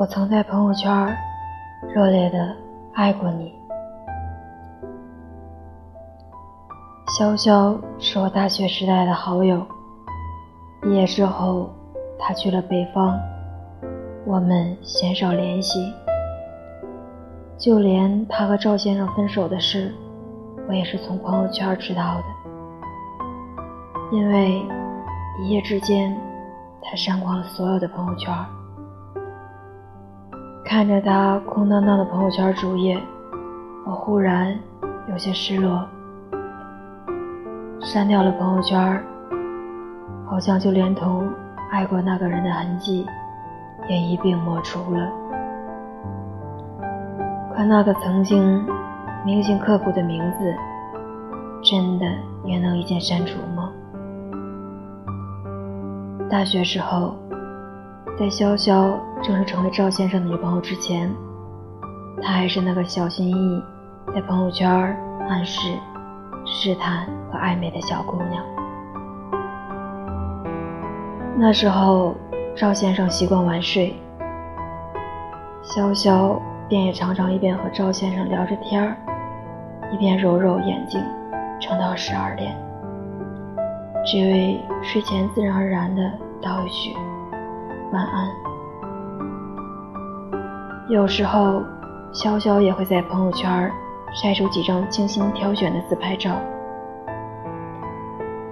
我曾在朋友圈热烈的爱过你。潇潇是我大学时代的好友，毕业之后他去了北方，我们鲜少联系。就连他和赵先生分手的事，我也是从朋友圈知道的，因为一夜之间，他删光了所有的朋友圈。看着他空荡荡的朋友圈主页，我忽然有些失落。删掉了朋友圈，好像就连同爱过那个人的痕迹也一并抹除了。可那个曾经铭心刻骨的名字，真的也能一键删除吗？大学时候。在潇潇正式成为赵先生的女朋友之前，她还是那个小心翼翼在朋友圈暗示、试探和暧昧的小姑娘。那时候，赵先生习惯晚睡，潇潇便也常常一边和赵先生聊着天儿，一边揉揉眼睛，撑到十二点，只为睡前自然而然地道一句。晚安。有时候，潇潇也会在朋友圈晒出几张精心挑选的自拍照。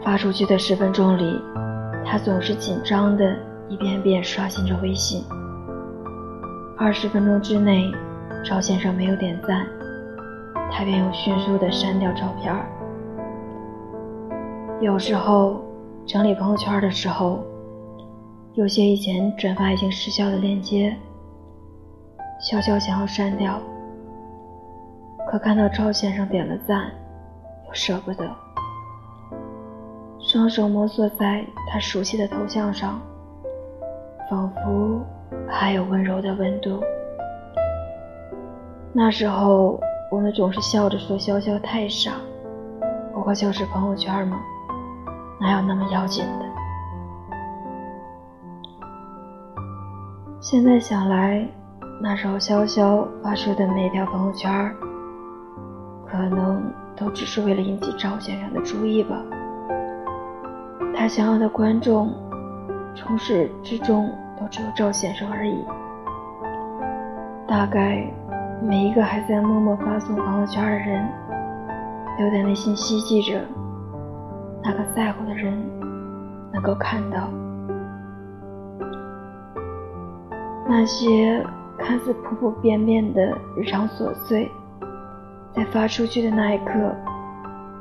发出去的十分钟里，他总是紧张的一遍遍刷新着微信。二十分钟之内，赵先生没有点赞，他便又迅速的删掉照片。有时候，整理朋友圈的时候。有些以前转发已经失效的链接，潇潇想要删掉，可看到赵先生点了赞，又舍不得。双手摩挲在他熟悉的头像上，仿佛还有温柔的温度。那时候我们总是笑着说潇潇太傻，不过就是朋友圈嘛，哪有那么要紧的？现在想来，那时候潇潇发出的每条朋友圈，可能都只是为了引起赵先生的注意吧。他想要的观众，从始至终都只有赵先生而已。大概每一个还在默默发送朋友圈的人，都在内心希冀着，那个在乎的人能够看到。那些看似普普遍遍的日常琐碎，在发出去的那一刻，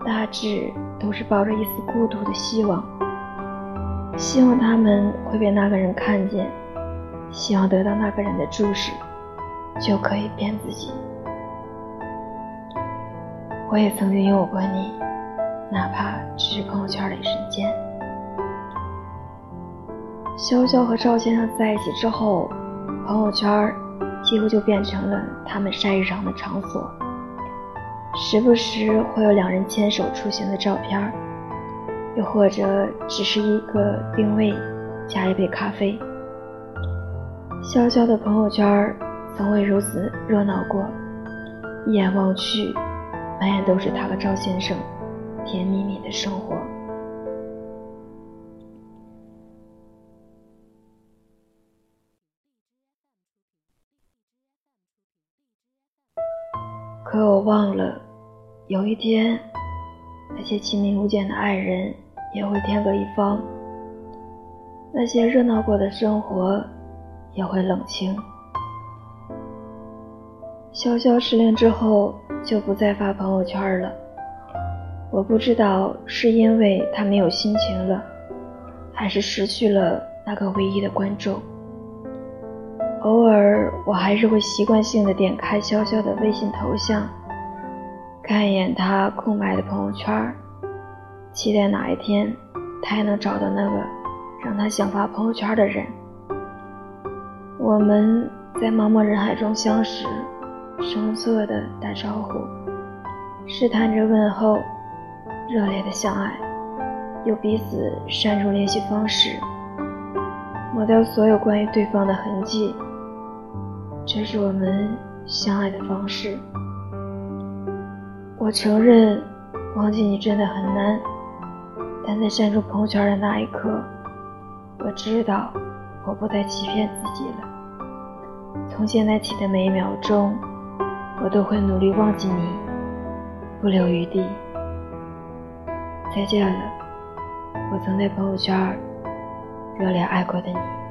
大致都是抱着一丝孤独的希望，希望他们会被那个人看见，希望得到那个人的注视，就可以骗自己。我也曾经拥有过你，哪怕只是朋友圈的一瞬间。潇潇和赵先生在一起之后。朋友圈几乎就变成了他们晒日常的场所，时不时会有两人牵手出行的照片，又或者只是一个定位加一杯咖啡。潇潇的朋友圈从未如此热闹过，一眼望去，满眼都是他和赵先生甜蜜蜜的生活。可我忘了，有一天，那些亲密无间的爱人也会天各一方，那些热闹过的生活也会冷清。潇潇失恋之后就不再发朋友圈了，我不知道是因为他没有心情了，还是失去了那个唯一的观众。偶尔，我还是会习惯性的点开潇潇的微信头像，看一眼他空白的朋友圈，期待哪一天他也能找到那个让他想发朋友圈的人。我们在茫茫人海中相识，生涩的打招呼，试探着问候，热烈的相爱，又彼此删除联系方式，抹掉所有关于对方的痕迹。这是我们相爱的方式。我承认，忘记你真的很难。但在删除朋友圈的那一刻，我知道我不再欺骗自己了。从现在起的每一秒钟，我都会努力忘记你，不留余地。再见了，我曾在朋友圈热烈爱过的你。